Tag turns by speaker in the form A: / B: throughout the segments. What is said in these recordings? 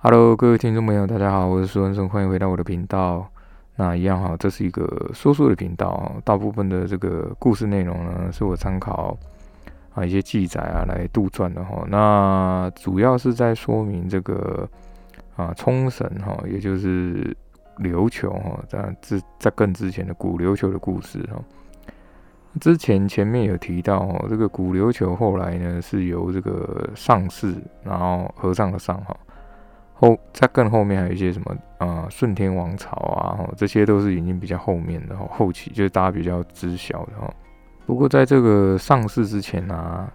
A: Hello，各位听众朋友，大家好，我是苏文生，欢迎回到我的频道。那一样哈，这是一个说书的频道，大部分的这个故事内容呢，是我参考啊一些记载啊来杜撰的哈。那主要是在说明这个啊冲绳哈，也就是琉球哈，在之在更之前的古琉球的故事哈。之前前面有提到哦，这个古琉球后来呢是由这个上士，然后和尚的上哈，后在更后面还有一些什么啊顺天王朝啊，这些都是已经比较后面的，后期就是大家比较知晓的哈。不过在这个上世之前啊，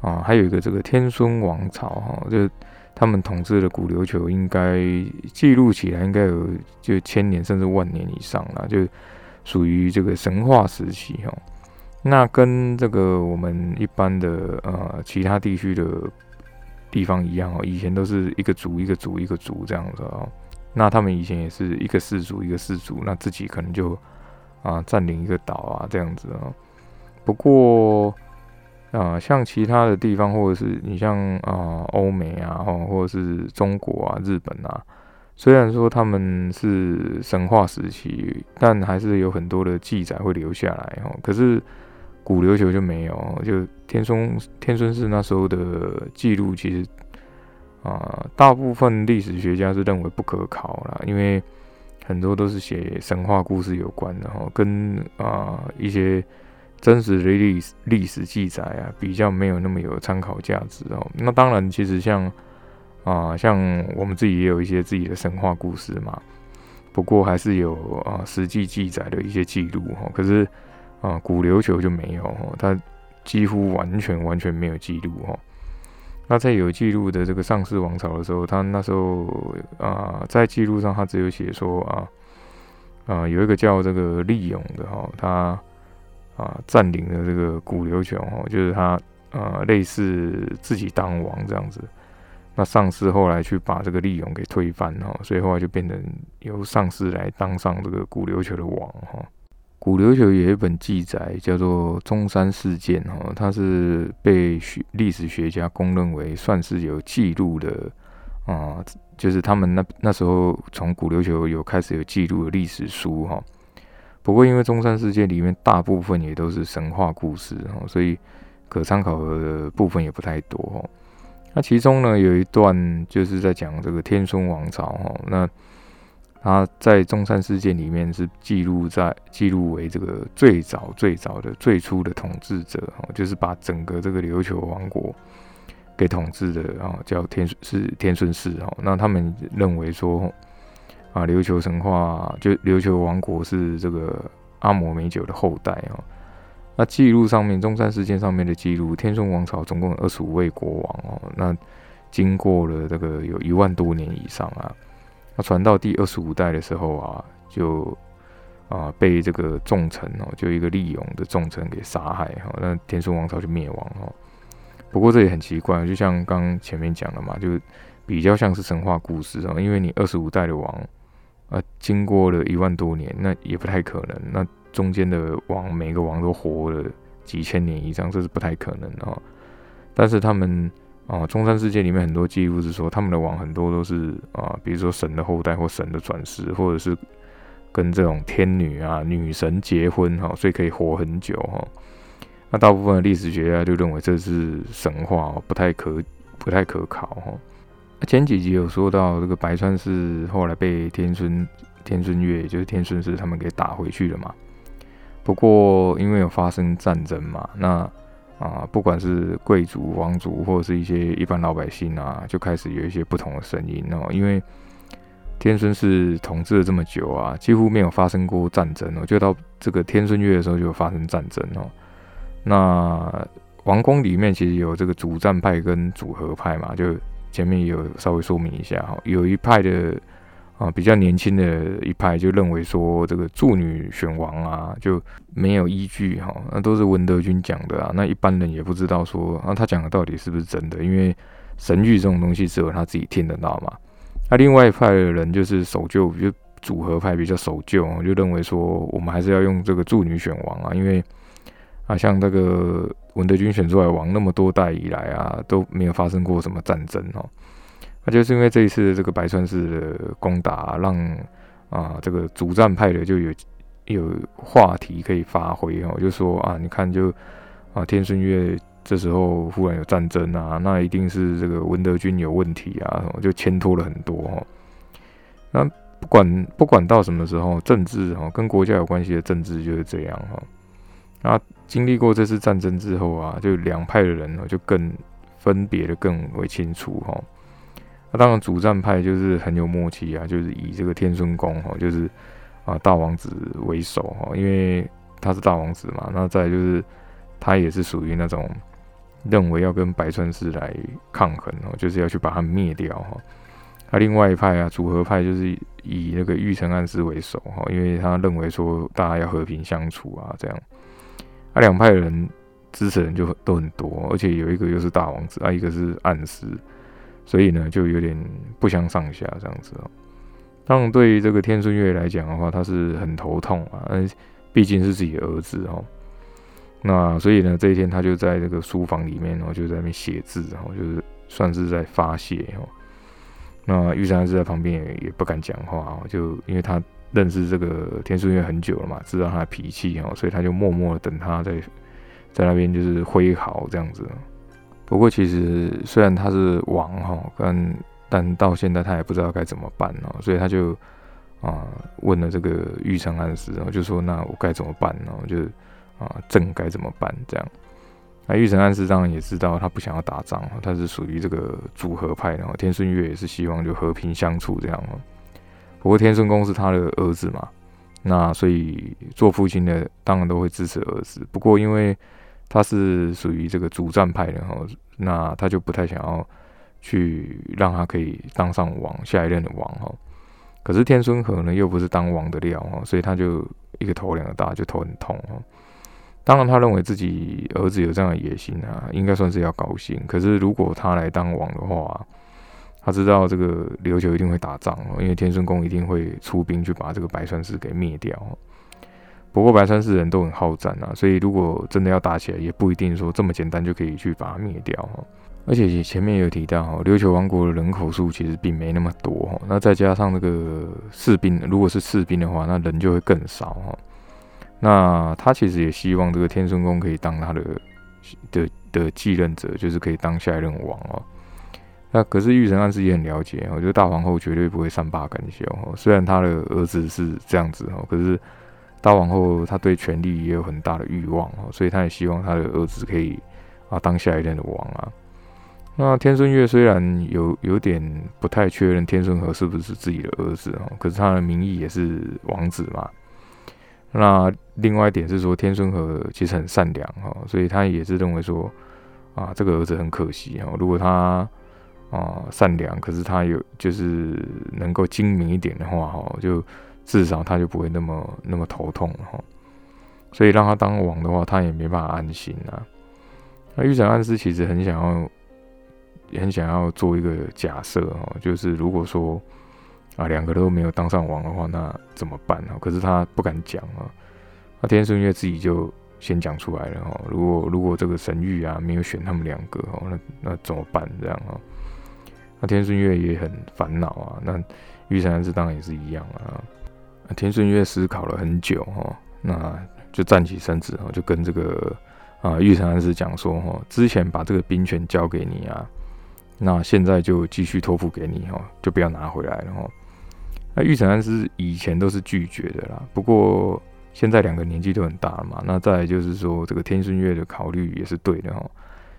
A: 啊还有一个这个天孙王朝哈，就他们统治的古琉球应该记录起来应该有就千年甚至万年以上了，就属于这个神话时期哈。那跟这个我们一般的呃其他地区的地方一样哦，以前都是一个族一个族一个族这样子哦。那他们以前也是一个氏族一个氏族，那自己可能就啊占领一个岛啊这样子哦。不过啊，像其他的地方或者是你像啊欧美啊，或者是中国啊、日本啊，虽然说他们是神话时期，但还是有很多的记载会留下来哦。可是古琉球就没有，就天孙天孙氏那时候的记录，其实啊，大部分历史学家是认为不可考了，因为很多都是写神话故事有关的哈，跟啊一些真实的历史历史记载啊，比较没有那么有参考价值哦。那当然，其实像啊像我们自己也有一些自己的神话故事嘛，不过还是有啊实际记载的一些记录哈，可是。啊，古琉球就没有，它几乎完全完全没有记录哈。那在有记录的这个上世王朝的时候，他那时候啊，在记录上他只有写说啊啊，有一个叫这个利勇的哈，他啊占领了这个古琉球哈，就是他啊类似自己当王这样子。那上世后来去把这个利勇给推翻哈，所以后来就变成由上世来当上这个古琉球的王哈。古琉球有一本记载，叫做中山事件，哈，它是被学历史学家公认为算是有记录的，啊，就是他们那那时候从古琉球有开始有记录的历史书，哈。不过因为中山事件里面大部分也都是神话故事，哈，所以可参考的部分也不太多，哈。那其中呢有一段就是在讲这个天孙王朝，哈，那。他在中山事件里面是记录在记录为这个最早最早的最初的统治者哦，就是把整个这个琉球王国给统治的啊，叫天是天孙氏哦。那他们认为说啊，琉球神话就琉球王国是这个阿摩美酒的后代哦。那记录上面中山事件上面的记录，天孙王朝总共有二十五位国王哦。那经过了这个有一万多年以上啊。那传到第二十五代的时候啊，就啊被这个重臣哦，就一个利勇的重臣给杀害哈，那天孙王朝就灭亡哈。不过这也很奇怪，就像刚前面讲的嘛，就比较像是神话故事啊，因为你二十五代的王啊，经过了一万多年，那也不太可能。那中间的王每个王都活了几千年以上，这是不太可能哦。但是他们。啊，中山世界里面很多记录是说，他们的王很多都是啊，比如说神的后代或神的转世，或者是跟这种天女啊、女神结婚哈，所以可以活很久哈。那大部分的历史学家就认为这是神话，不太可不太可靠哈。前几集有说到这个白川是后来被天孙天孙月，就是天孙氏他们给打回去了嘛。不过因为有发生战争嘛，那。啊，不管是贵族、王族，或者是一些一般老百姓啊，就开始有一些不同的声音哦。因为天孙是统治了这么久啊，几乎没有发生过战争哦。就到这个天孙月的时候，就发生战争哦。那王宫里面其实有这个主战派跟主和派嘛，就前面有稍微说明一下哈，有一派的。啊，比较年轻的一派就认为说，这个助女选王啊，就没有依据哈，那都是文德军讲的啊，那一般人也不知道说，啊，他讲的到底是不是真的，因为神谕这种东西只有他自己听得到嘛。那另外一派的人就是守旧，就组合派比较守旧，就认为说，我们还是要用这个助女选王啊，因为啊，像那个文德军选出来王那么多代以来啊，都没有发生过什么战争哦。那就是因为这一次的这个白川氏的攻打，让啊这个主战派的就有有话题可以发挥哦，就说啊，你看就啊天顺月这时候忽然有战争啊，那一定是这个文德军有问题啊，就牵拖了很多哈。那不管不管到什么时候，政治哈跟国家有关系的政治就是这样哈。那经历过这次战争之后啊，就两派的人呢就更分别的更为清楚哈。那当然主战派就是很有默契啊，就是以这个天孙宫哈，就是啊大王子为首哈，因为他是大王子嘛。那再就是他也是属于那种认为要跟白川氏来抗衡哦，就是要去把他灭掉哈。那另外一派啊，组合派就是以那个玉成安师为首哈，因为他认为说大家要和平相处啊，这样。那两派的人支持人就都很多，而且有一个又是大王子，啊，一个是暗司，所以呢就有点不相上下这样子哦。当然，对于这个天孙月来讲的话，他是很头痛啊，嗯，毕竟是自己的儿子哦。那所以呢，这一天他就在这个书房里面，然后就在那边写字，然后就是算是在发泄哦。那玉山是在旁边也也不敢讲话哦，就因为他。认识这个天顺月很久了嘛，知道他的脾气哦，所以他就默默的等他在在那边就是挥毫这样子。不过其实虽然他是王哈，但但到现在他也不知道该怎么办哦，所以他就啊问了这个玉成安师，然后就说那我该怎么办呢？就啊朕该怎么办这样？那玉成安师当然也知道他不想要打仗，他是属于这个组合派，然后天顺月也是希望就和平相处这样哦。不过天顺公是他的儿子嘛，那所以做父亲的当然都会支持儿子。不过因为他是属于这个主战派的哈，那他就不太想要去让他可以当上王，下一任的王哈。可是天孙和呢又不是当王的料哈，所以他就一个头两个大，就头很痛哈。当然他认为自己儿子有这样的野心啊，应该算是要高兴。可是如果他来当王的话，他知道这个琉球一定会打仗哦，因为天孙宫一定会出兵去把这个白川氏给灭掉。不过白川氏人都很好战啊，所以如果真的要打起来，也不一定说这么简单就可以去把它灭掉哈。而且前面有提到哈，琉球王国的人口数其实并没那么多哈，那再加上那个士兵，如果是士兵的话，那人就会更少哈。那他其实也希望这个天孙宫可以当他的的的继任者，就是可以当下一任王哦。那可是玉成暗示也很了解，我觉得大皇后绝对不会善罢甘休哈。虽然他的儿子是这样子哈，可是大王后她对权力也有很大的欲望哦，所以她也希望她的儿子可以啊当下一任的王啊。那天孙月虽然有有点不太确认天孙和是不是自己的儿子哦，可是他的名义也是王子嘛。那另外一点是说天孙和其实很善良哈，所以他也是认为说啊这个儿子很可惜哦，如果他啊，善良，可是他有就是能够精明一点的话，哈，就至少他就不会那么那么头痛了哈。所以让他当王的话，他也没办法安心啊。那玉成安师其实很想要，很想要做一个假设哈，就是如果说啊两个都没有当上王的话，那怎么办呢？可是他不敢讲啊。那天顺月自己就先讲出来了哈。如果如果这个神谕啊没有选他们两个哈，那那怎么办？这样啊。那天顺月也很烦恼啊，那玉成安师当然也是一样啊。天顺月思考了很久哈，那就站起身子哈，就跟这个啊玉成安师讲说哈，之前把这个兵权交给你啊，那现在就继续托付给你哈，就不要拿回来了哈。那玉成安师以前都是拒绝的啦，不过现在两个年纪都很大了嘛，那再就是说这个天顺月的考虑也是对的哈，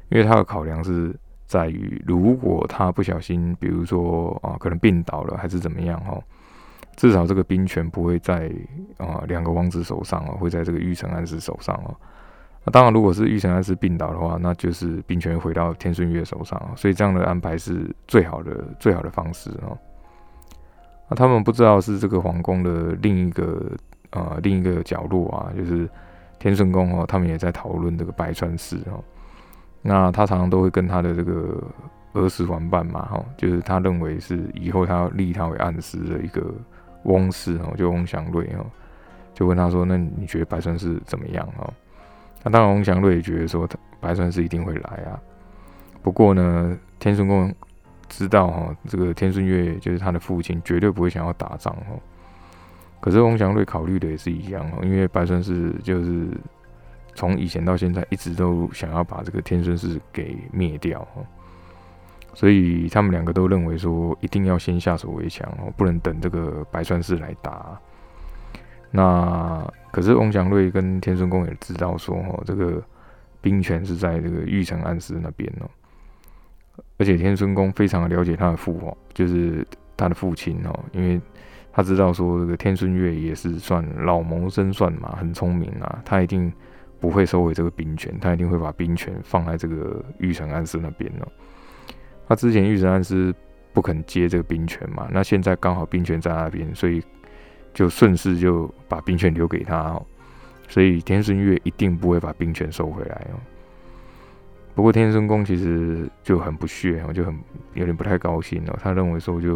A: 因为他的考量是。在于，如果他不小心，比如说啊，可能病倒了，还是怎么样哈，至少这个兵权不会在啊两个王子手上哦，会在这个玉成安师手上哦。那当然，如果是玉成安师病倒的话，那就是兵权回到天顺月手上，所以这样的安排是最好的、最好的方式哦。那他们不知道是这个皇宫的另一个啊另一个角落啊，就是天顺宫哦，他们也在讨论这个白川氏哦。那他常常都会跟他的这个儿时玩伴嘛，哈，就是他认为是以后他要立他为暗师的一个翁氏哦，就翁祥瑞哦，就问他说：“那你觉得白川氏怎么样？”哦，那当然翁祥瑞也觉得说，白川氏一定会来啊。不过呢，天顺宫知道哈，这个天顺月就是他的父亲，绝对不会想要打仗哦。可是翁祥瑞考虑的也是一样哦，因为白顺氏就是从以前到现在一直都想要把这个天顺氏给灭掉哈，所以他们两个都认为说一定要先下手为强哦，不能等这个白川氏来打。那可是翁祥瑞跟天孙公也知道说哦，这个兵权是在这个玉成安师那边哦。而且天孙公非常了解他的父皇，就是他的父亲哦，因为他知道说这个天孙月也是算老谋深算嘛，很聪明啊，他一定不会收回这个兵权，他一定会把兵权放在这个玉成安师那边哦。他之前玉神暗师不肯接这个兵权嘛，那现在刚好兵权在那边，所以就顺势就把兵权留给他哦，所以天孙月一定不会把兵权收回来哦。不过天孙公其实就很不屑，我就很有点不太高兴哦。他认为说，就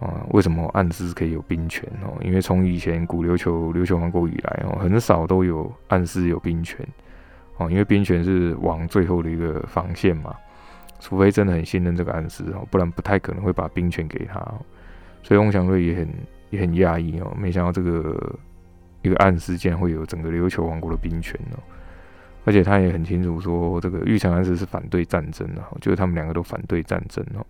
A: 啊，为什么暗司可以有兵权哦？因为从以前古琉球琉球王国以来哦，很少都有暗司有兵权哦。因为兵权是王最后的一个防线嘛，除非真的很信任这个暗司哦，不然不太可能会把兵权给他。所以翁祥瑞也很也很讶异哦，没想到这个一个暗示竟然会有整个琉球王国的兵权哦。而且他也很清楚说，这个玉成安师是反对战争的，就是他们两个都反对战争哦。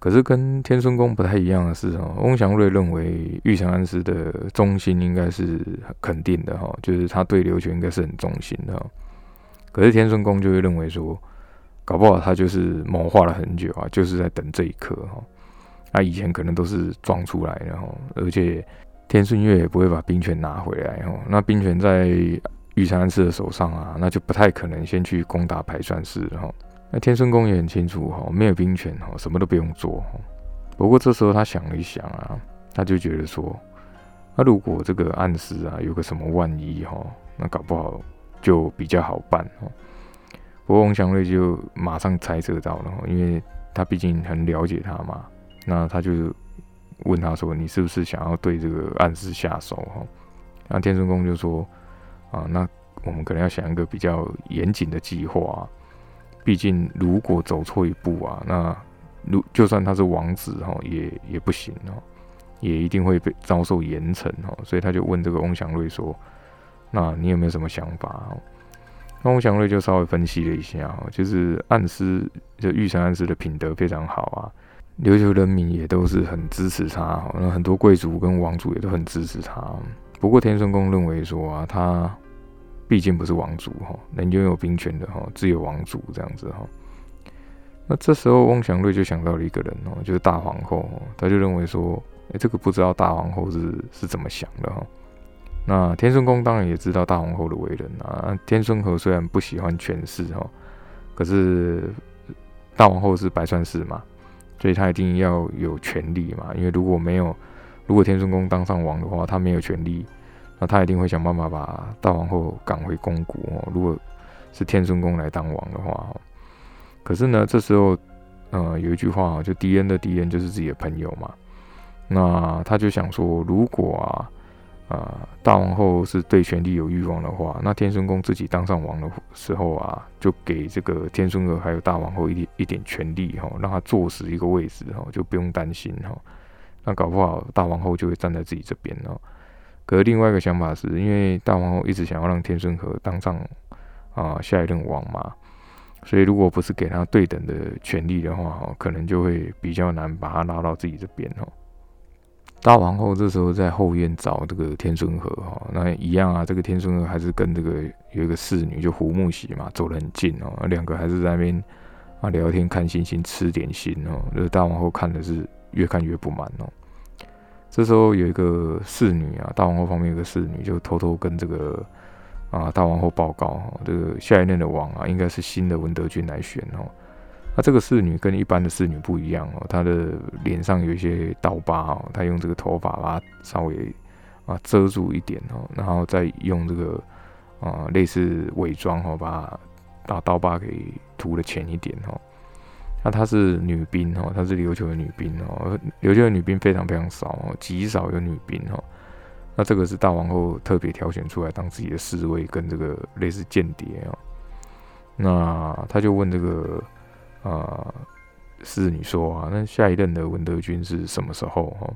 A: 可是跟天孙公不太一样的是哦，翁祥瑞认为玉成安师的忠心应该是肯定的哈，就是他对琉球应该是很忠心的。可是天孙公就会认为说，搞不好他就是谋划了很久啊，就是在等这一刻哈。他以前可能都是装出来的哈，而且天顺月也不会把兵权拿回来哈。那兵权在。玉成安师的手上啊，那就不太可能先去攻打排川氏哈。那天顺公也很清楚哈，没有兵权哈，什么都不用做。不过这时候他想了一想啊，他就觉得说，那如果这个暗示啊有个什么万一哈，那搞不好就比较好办哦。不过翁祥瑞就马上猜测到了，因为他毕竟很了解他嘛，那他就问他说：“你是不是想要对这个暗师下手？”哈，那天孙公就说。啊，那我们可能要想一个比较严谨的计划。毕竟，如果走错一步啊，那如就算他是王子哈，也也不行哦，也一定会被遭受严惩哦。所以他就问这个翁祥瑞说：“那你有没有什么想法？”那翁祥瑞就稍微分析了一下哈，就是暗司就玉成暗司的品德非常好啊，琉球人民也都是很支持他，那很多贵族跟王族也都很支持他。不过天顺公认为说啊，他毕竟不是王族哈，能拥有兵权的哈，只有王族这样子哈。那这时候翁祥瑞就想到了一个人哦，就是大皇后，他就认为说，哎，这个不知道大皇后是是怎么想的哈。那天孙公当然也知道大皇后的为人啊。天孙和虽然不喜欢权势哈，可是大皇后是白川氏嘛，所以他一定要有权利嘛，因为如果没有。如果天孙公当上王的话，他没有权利，那他一定会想办法把大皇后赶回宫谷。如果是天孙公来当王的话，可是呢，这时候，呃，有一句话就敌人的敌人就是自己的朋友嘛。那他就想说，如果啊，啊，大王后是对权力有欲望的话，那天孙公自己当上王的时候啊，就给这个天孙娥还有大王后一点一点权力哈，让他坐实一个位置哈，就不用担心哈。那搞不好大王后就会站在自己这边哦。可是另外一个想法是，因为大王后一直想要让天孙和当上啊下一任王嘛，所以如果不是给他对等的权利的话，哈，可能就会比较难把他拉到自己这边哦。大皇后这时候在后院找这个天孙和哈，那一样啊，这个天孙和还是跟这个有一个侍女就胡木喜嘛走得很近哦，两个还是在那边啊聊天、看星星、吃点心哦。这大皇后看的是越看越不满哦。这时候有一个侍女啊，大皇后旁边有个侍女，就偷偷跟这个啊大皇后报告，这个下一任的王啊，应该是新的文德君来选哦。那这个侍女跟一般的侍女不一样哦，她的脸上有一些刀疤哦，她用这个头发把它稍微啊遮住一点哦，然后再用这个啊类似伪装哦，把把刀疤给涂的浅一点哦。那她是女兵哦，她是琉球的女兵哦，琉球的女兵非常非常少哦，极少有女兵哦。那这个是大王后特别挑选出来当自己的侍卫跟这个类似间谍哦。那他就问这个呃侍女说啊，那下一任的文德军是什么时候？哈，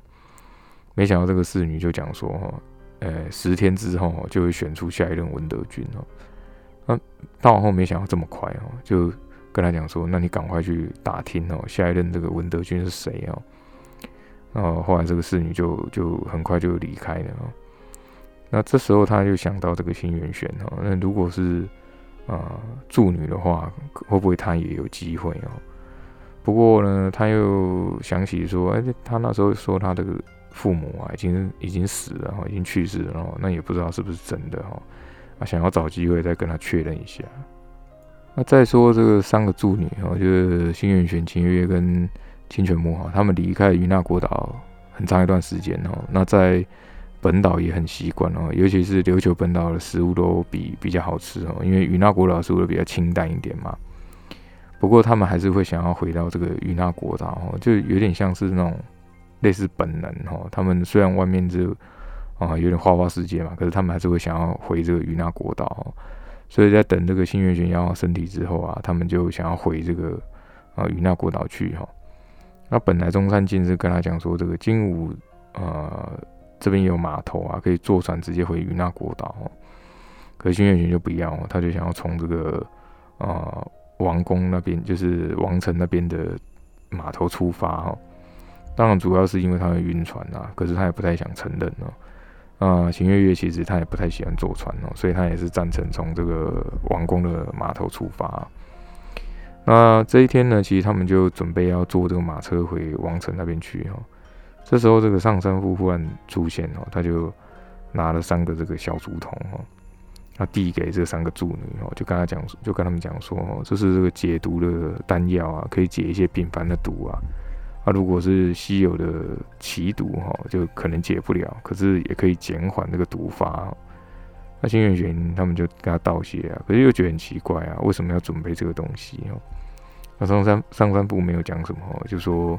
A: 没想到这个侍女就讲说，哈，呃，十天之后就会选出下一任文德军哦。那大王后没想到这么快哦，就跟他讲说，那你赶快去打听哦，下一任这个文德军是谁哦。哦，后来这个侍女就就很快就离开了。那这时候他就想到这个新元玄哦，那如果是啊助女的话，会不会他也有机会哦？不过呢，他又想起说，哎，他那时候说他的父母啊，已经已经死了哈，已经去世了哦，那也不知道是不是真的哈。啊，想要找机会再跟他确认一下。那再说这个三个助女哈，就是新元玄、秦月月跟清泉木哈，他们离开云那国岛很长一段时间哦。那在本岛也很习惯哦，尤其是琉球本岛的食物都比比较好吃哦，因为与那国岛食物都比较清淡一点嘛。不过他们还是会想要回到这个与那国岛哦，就有点像是那种类似本能哈。他们虽然外面就啊有点花花世界嘛，可是他们还是会想要回这个与那国岛。所以在等这个新月玄要身体之后啊，他们就想要回这个啊与那国岛去哈。那本来中山靖是跟他讲说，这个金武呃这边有码头啊，可以坐船直接回与那国岛。可是新月玄就不要，他就想要从这个呃。王宫那边就是王城那边的码头出发哈，当然主要是因为他会晕船啊，可是他也不太想承认哦。啊，秦月月其实他也不太喜欢坐船哦，所以他也是赞成从这个王宫的码头出发。那这一天呢，其实他们就准备要坐这个马车回王城那边去哈。这时候这个上山夫忽然出现哦，他就拿了三个这个小竹筒哈。他递给这三个助女哦，就跟他讲，就跟他们讲说哦，这是这个解毒的丹药啊，可以解一些平凡的毒啊。啊，如果是稀有的奇毒哈，就可能解不了，可是也可以减缓那个毒发。那新月玄他们就跟他道谢啊，可是又觉得很奇怪啊，为什么要准备这个东西哦？那上山上山部没有讲什么，就说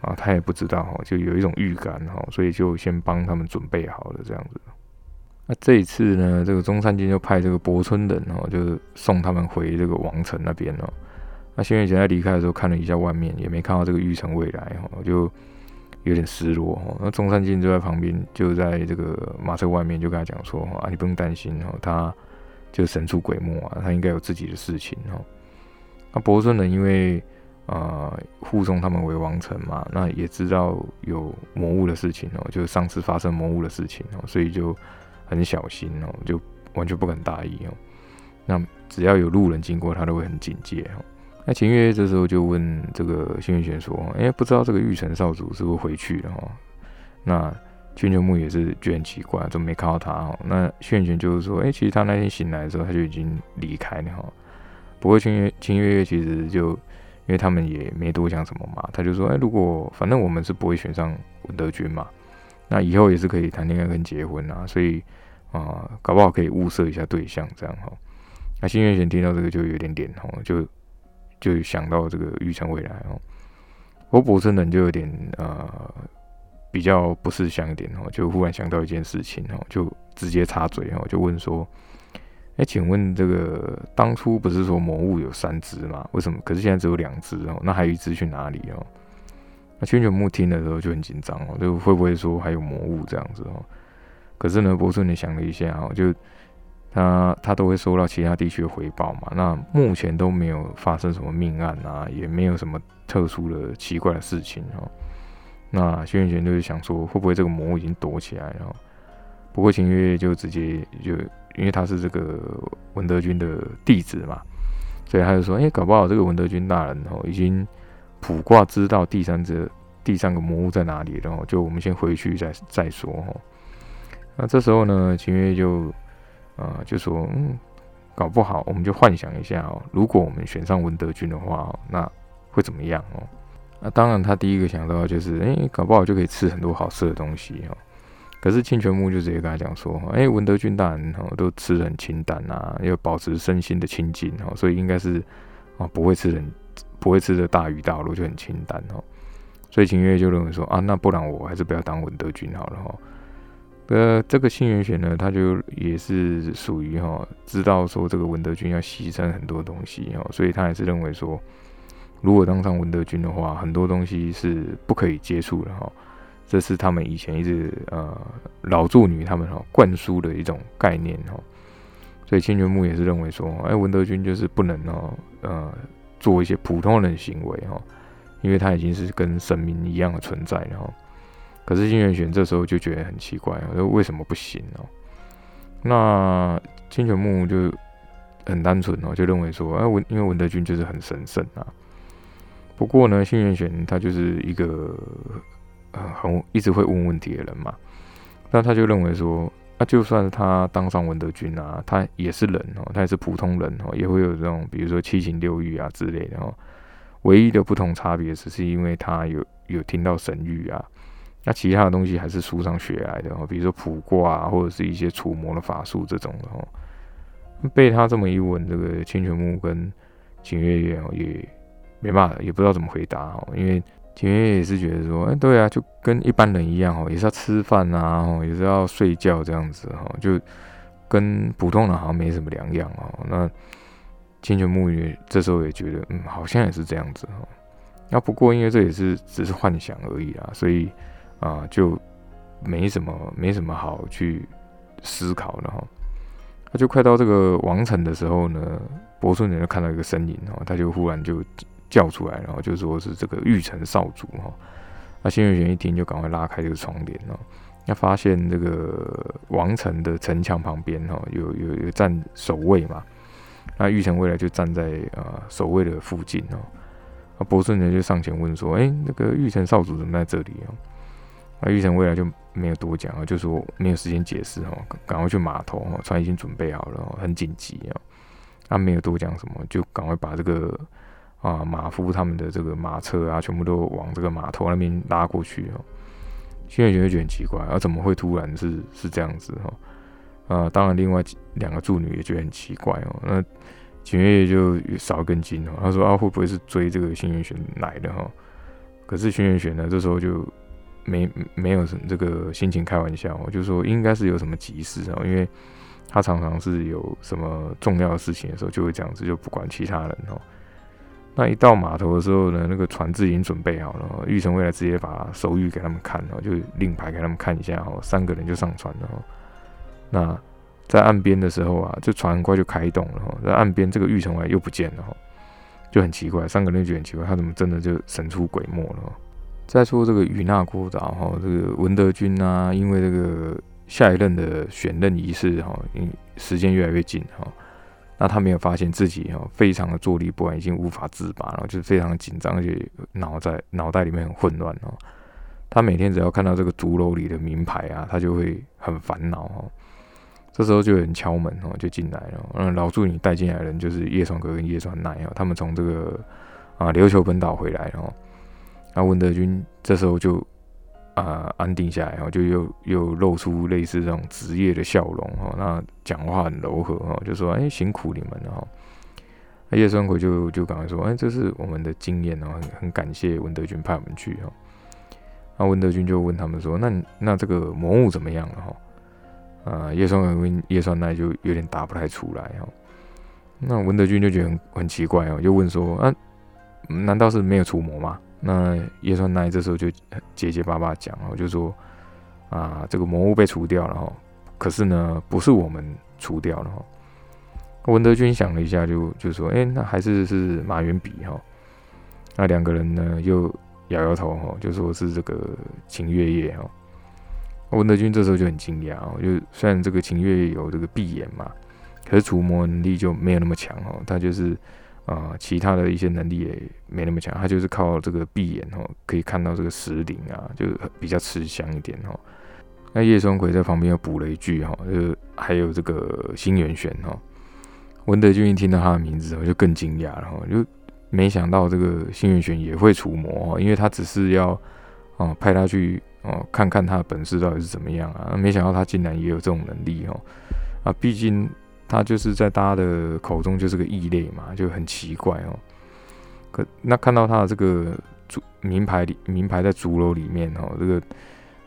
A: 啊，他也不知道哈，就有一种预感哈，所以就先帮他们准备好了这样子。那这一次呢，这个中山靖就派这个博村人哦，就是送他们回这个王城那边哦。那新月玄在离开的时候看了一下外面，也没看到这个玉城未来哈，就有点失落哈。那中山靖就在旁边，就在这个马车外面，就跟他讲说啊，你不用担心哈，他就神出鬼没啊，他应该有自己的事情哈。那博村人因为呃护送他们回王城嘛，那也知道有魔物的事情哦，就是上次发生魔物的事情哦，所以就。很小心哦，就完全不敢大意哦。那只要有路人经过，他都会很警戒哦。那秦月月这时候就问这个轩辕玄说：“哎，不知道这个玉城少主是不是回去了哈？”那千秋木也是觉得很奇怪，怎么没看到他哦？那轩辕玄就是说：“哎，其实他那天醒来的时候，他就已经离开了哈。”不过秦月秦月月其实就因为他们也没多想什么嘛，他就说：“哎，如果反正我们是不会选上文德军嘛。”那以后也是可以谈恋爱跟结婚啊，所以啊，搞不好可以物色一下对象这样哈。那新月贤听到这个就有点点哈，就就想到这个玉成未来哦。我博村人就有点呃比较不识相一点哦，就忽然想到一件事情哦，就直接插嘴哦，就问说：哎，请问这个当初不是说魔物有三只吗？为什么？可是现在只有两只哦，那还有一只去哪里哦？那千泉木听的时候就很紧张哦，就会不会说还有魔物这样子哦？可是呢，博士你想了一下哦，就他他都会收到其他地区的回报嘛。那目前都没有发生什么命案啊，也没有什么特殊的奇怪的事情哦。那轩辕玄就是想说，会不会这个魔物已经躲起来了？不过秦月就直接就因为他是这个文德军的弟子嘛，所以他就说，哎，搞不好这个文德军大人哦已经。卜卦知道第三只第三个魔物在哪里，然后就我们先回去再再说哦。那这时候呢，秦月就啊就说，嗯，搞不好我们就幻想一下哦，如果我们选上文德军的话，那会怎么样哦？那当然他第一个想到就是，哎，搞不好就可以吃很多好吃的东西哦。可是清泉木就直接跟他讲说，哎，文德军大人哦都吃的很清淡啊，要保持身心的清净哦，所以应该是啊不会吃很。不会吃的大鱼大肉就很清淡哦，所以秦月就认为说啊，那不然我还是不要当文德君好了哈。呃，这个新元玄呢，他就也是属于哈，知道说这个文德君要牺牲很多东西哦，所以他也是认为说如果当上文德军的话，很多东西是不可以接触的哈。这是他们以前一直呃老助女他们哈灌输的一种概念哈。所以清泉木也是认为说，哎，文德军就是不能哦呃做一些普通人的行为哈，因为他已经是跟神明一样的存在了哈。可是新元玄这时候就觉得很奇怪，说为什么不行哦？那清泉木就很单纯哦，就认为说，哎文因为文德军就是很神圣啊。不过呢，新元玄他就是一个呃很一直会问问题的人嘛，那他就认为说，那就算他当上文德军啊，他也是人哦，他也是普通人哦，也会有这种比如说七情六欲啊之类的哦。唯一的不同差别只是因为他有有听到神谕啊。那其他的东西还是书上学来的哦，比如说卜卦啊，或者是一些除魔的法术这种的哦。被他这么一问，这个清泉木跟景月月哦也没办法，也不知道怎么回答哦。因为景月也是觉得说，哎，对啊，就跟一般人一样哦，也是要吃饭啊，也是要睡觉这样子哈，就跟普通人好像没什么两样哦。那千泉木也这时候也觉得，嗯，好像也是这样子哈。那不过因为这也是只是幻想而已啦，所以。啊，就没什么没什么好去思考的哈。他就快到这个王城的时候呢，伯顺人就看到一个身影哦，他就忽然就叫出来，然后就说是这个玉城少主哈。那新月玄一听就赶快拉开这个窗帘哦，那发现这个王城的城墙旁边哈，有有有站守卫嘛。那玉城未来就站在呃守卫的附近哦。那伯顺人就上前问说：“哎，那个玉城少主怎么在这里哦？”那玉成未来就没有多讲啊，就说没有时间解释哦，赶快去码头哦，船已经准备好了，很紧急啊。他没有多讲什么，就赶快把这个啊马夫他们的这个马车啊，全部都往这个码头那边拉过去哦。新月觉得很奇怪，啊怎么会突然是是这样子哈？啊，当然另外两个助女也觉得很奇怪哦。那景月就少一根筋哦，他说啊会不会是追这个新月玄来的哈？可是新月玄呢这时候就。没没有什这个心情开玩笑，我就说应该是有什么急事啊，因为他常常是有什么重要的事情的时候就会这样子，就不管其他人哦。那一到码头的时候呢，那个船只已经准备好了，玉成未来直接把手谕给他们看哦，就令牌给他们看一下哦，三个人就上船了。那在岸边的时候啊，这船很快就开动了哈，在岸边这个玉成未来又不见了哈，就很奇怪，三个人就很奇怪，他怎么真的就神出鬼没了？再说这个与那国岛哈，这个文德军啊，因为这个下一任的选任仪式哈，因时间越来越近哈，那他没有发现自己哦，非常的坐立不安，已经无法自拔，然后就是非常紧张，而且脑在脑袋里面很混乱哦。他每天只要看到这个竹楼里的名牌啊，他就会很烦恼哦。这时候就有人敲门哦，就进来了。嗯，老助你带进来的人就是叶双哥跟叶双奈哦，他们从这个啊琉球本岛回来哦。那文德军这时候就啊安定下来，然后就又又露出类似这种职业的笑容哈，那讲话很柔和哈，就说哎辛苦你们了哈。那叶双奎就就赶快说哎这是我们的经验哦，很很感谢文德军派我们去哈。那文德军就问他们说那那这个魔物怎么样了哈？啊叶双奎跟叶双奈就有点答不太出来哈。那文德军就觉得很很奇怪哦，就问说啊难道是没有除魔吗？那叶川奈这时候就结结巴巴讲哦，就说啊，这个魔物被除掉了哈，可是呢，不是我们除掉了哈。文德军想了一下，就就说，哎，那还是是马元比哈。那两个人呢，又摇摇头哈，就说是这个秦月夜哈。文德军这时候就很惊讶哦，就虽然这个秦月夜有这个闭眼嘛，可是除魔能力就没有那么强哦，他就是。啊，其他的一些能力也没那么强，他就是靠这个闭眼哦，可以看到这个石灵啊，就比较吃香一点哦。那叶双奎在旁边又补了一句哈，就是还有这个新元玄哈。文德军一听到他的名字，我就更惊讶了哈，就没想到这个新元玄也会除魔哈，因为他只是要啊派他去哦看看他的本事到底是怎么样啊，没想到他竟然也有这种能力哈啊，毕竟。他就是在大家的口中就是个异类嘛，就很奇怪哦。可那看到他的这个竹名牌里名牌在竹楼里面哦，这个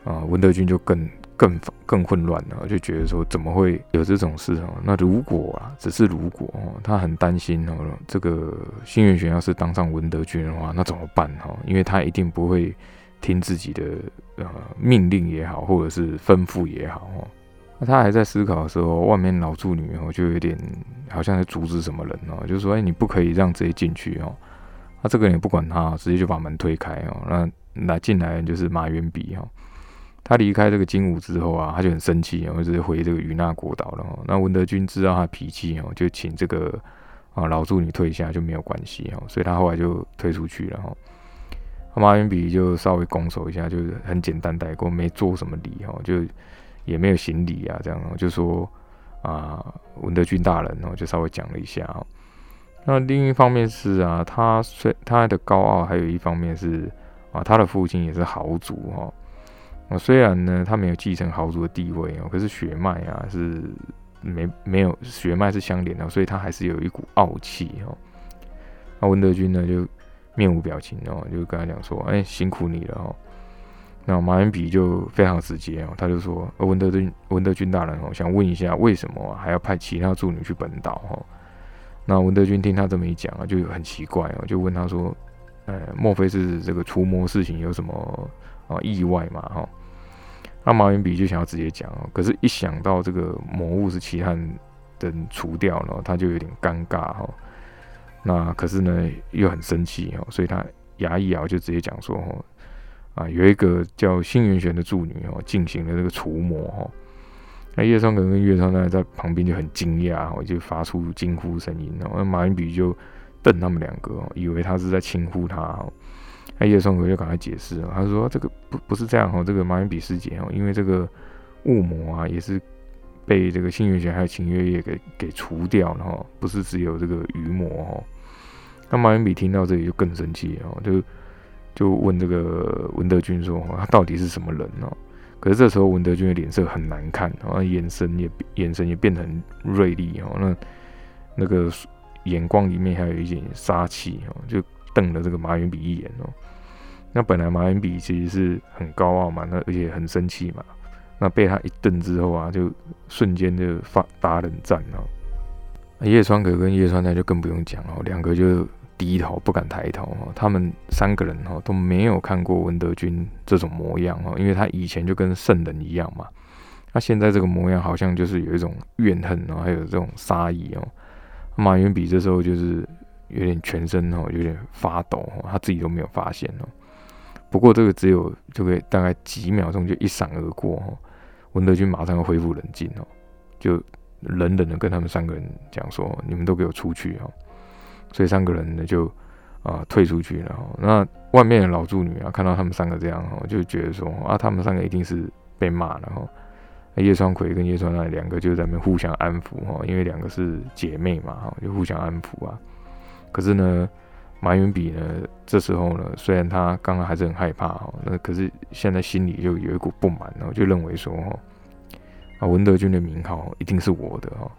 A: 啊文德军就更更更混乱了，就觉得说怎么会有这种事哦？那如果啊，只是如果哦，他很担心哦，这个新元玄要是当上文德军的话，那怎么办哈？因为他一定不会听自己的呃命令也好，或者是吩咐也好哦。那他还在思考的时候，外面老助女哦就有点好像在阻止什么人哦，就是说哎，你不可以让直接进去哦。那这个人也不管他，直接就把门推开哦。那那进来人就是马元笔哈。他离开这个金武之后啊，他就很生气，然后直接回这个与那国岛了。那文德军知道他脾气哦，就请这个啊老助女退下就没有关系哦，所以他后来就退出去了哈。马元笔就稍微拱手一下，就是很简单带过，没做什么礼哈，就也没有行礼啊，这样就说啊文德军大人哦，就稍微讲了一下。那另一方面是啊，他虽他的高傲，还有一方面是啊，他的父亲也是豪族哈。啊，虽然呢，他没有继承豪族的地位哦，可是血脉啊是没没有血脉是相连的，所以他还是有一股傲气哦。那文德军呢就面无表情哦，就跟他讲说：“哎，辛苦你了哦。”那马元笔就非常直接哦，他就说：“文德军，文德军大人哦，想问一下，为什么还要派其他助女去本岛？”哈。那文德军听他这么一讲啊，就很奇怪哦，就问他说：“呃，莫非是这个除魔事情有什么啊意外嘛？哈？”那马云比就想要直接讲哦，可是，一想到这个魔物是其他人除掉了，他就有点尴尬哈。那可是呢，又很生气哦，所以他牙一咬，就直接讲说：“哦，啊，有一个叫星元玄的助女哦，进行了这个除魔哦。”那叶双可跟叶川呢在旁边就很惊讶哦，就发出惊呼声音哦。那马云比就瞪他们两个，以为他是在轻呼他。那叶双可就赶快解释了，他说：“这个不不是这样哦，这个马云比师姐哦，因为这个雾魔啊，也是被这个星月玄还有秦月夜给给除掉了哈，不是只有这个鱼魔哦。”那马云比听到这里就更生气哦，就就问这个文德军说：“他到底是什么人呢？”可是这时候文德军的脸色很难看，然后眼神也眼神也变得很锐利哦，那那个眼光里面还有一点杀气哦，就瞪了这个马云比一眼哦。那本来马云比其实是很高傲嘛，那而且很生气嘛，那被他一瞪之后啊，就瞬间就发打冷战哦。叶川可跟叶川奈就更不用讲哦，两个就。低头不敢抬头哈，他们三个人哈都没有看过文德军这种模样哈，因为他以前就跟圣人一样嘛，那现在这个模样好像就是有一种怨恨哦，还有这种杀意哦。马云比这时候就是有点全身哦有点发抖哦，他自己都没有发现哦。不过这个只有就可以大概几秒钟就一闪而过哦，文德军马上要恢复冷静哦，就冷冷的跟他们三个人讲说：“你们都给我出去哦。”所以三个人呢就啊退出去了。那外面的老助女啊看到他们三个这样哈，就觉得说啊他们三个一定是被骂了哈。叶双葵跟叶川奈两个就在那边互相安抚哈，因为两个是姐妹嘛哈，就互相安抚啊。可是呢，马云比呢这时候呢，虽然他刚刚还是很害怕哈，那可是现在心里就有一股不满，然后就认为说哈啊文德军的名号一定是我的哈。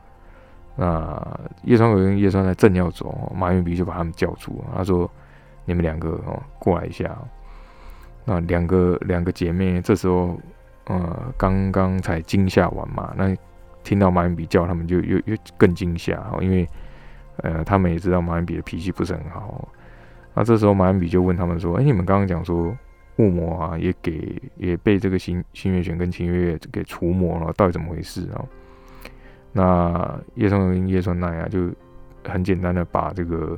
A: 那叶川可跟叶川在正要走，马云比就把他们叫住，他说：“你们两个哦，过来一下。”那两个两个姐妹这时候呃刚刚才惊吓完嘛，那听到马云比叫他们就又又更惊吓，因为呃他们也知道马云比的脾气不是很好。那这时候马云比就问他们说：“哎，你们刚刚讲说雾魔啊也给也被这个新新月玄跟秦月月给除魔了，到底怎么回事啊？”那叶双跟叶川奈啊，就很简单的把这个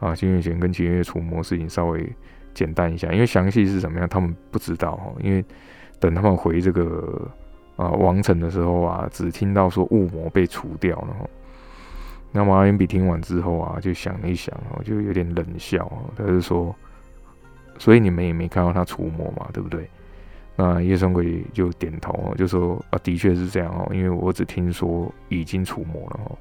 A: 啊新月玄跟秦月除魔事情稍微简单一下，因为详细是怎么样，他们不知道哈。因为等他们回这个啊王城的时候啊，只听到说雾魔被除掉了哈。那马云比听完之后啊，就想了一想哦，就有点冷笑，他就说：“所以你们也没看到他除魔嘛，对不对？”那叶双鬼就点头，就说啊，的确是这样哦，因为我只听说已经除魔了哦。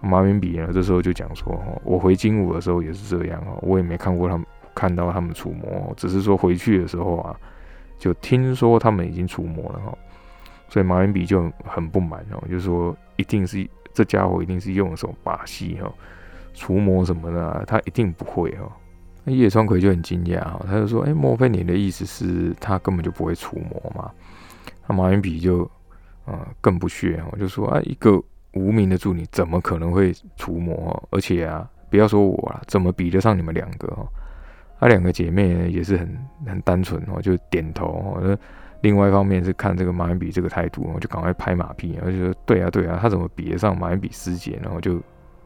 A: 马云比呢，这时候就讲说哦，我回金武的时候也是这样哦，我也没看过他们看到他们除魔，只是说回去的时候啊，就听说他们已经除魔了哈。所以马云比就很不满哦，就说一定是这家伙一定是用什么把戏哈，除魔什么的，他一定不会哈。那叶川葵就很惊讶哈，他就说：“哎，莫非你的意思是他根本就不会除魔嘛？”那马云比就啊更不屑，我就说：“啊，一个无名的助理怎么可能会除魔？而且啊，不要说我了，怎么比得上你们两个？哈，那两个姐妹也是很很单纯哦，就点头哦。另外一方面是看这个马云比这个态度，我就赶快拍马屁，然后就说：对啊，对啊，他怎么比得上马云比师姐？然后就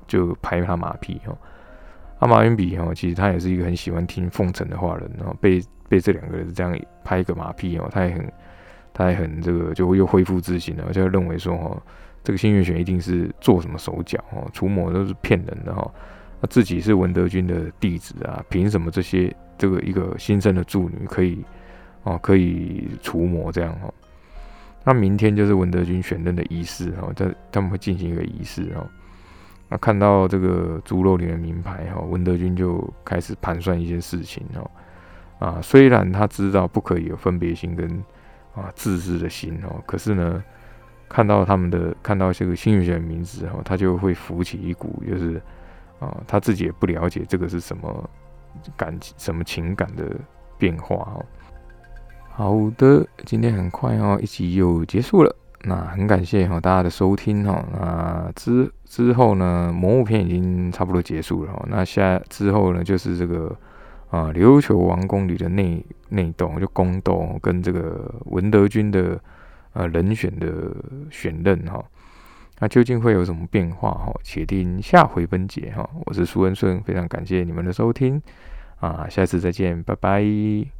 A: 就拍他马屁哦。”阿马云比哈，其实他也是一个很喜欢听奉承的话人，然后被被这两个人这样拍一个马屁哦，他也很，他也很这个就又恢复自信了，就认为说哈，这个新月玄一定是做什么手脚哦，除魔都是骗人的哈，那自己是文德军的弟子啊，凭什么这些这个一个新生的助女可以哦可以除魔这样哈？那明天就是文德军选任的仪式哈，在他们会进行一个仪式哈。那看到这个猪肉里的名牌哈，文德军就开始盘算一件事情哦。啊，虽然他知道不可以有分别心跟啊自私的心哦，可是呢，看到他们的看到这个新月玄的名字哈，他就会浮起一股就是啊他自己也不了解这个是什么感什么情感的变化哦。好的，今天很快哦，一集又结束了。那很感谢哈大家的收听哈，那之之后呢，魔物篇已经差不多结束了哈，那下之后呢就是这个啊琉球王宫里的内内斗，就宫斗跟这个文德军的呃人选的选任哈，那究竟会有什么变化哈？且听下回分解哈。我是苏恩顺，非常感谢你们的收听啊，下次再见，拜拜。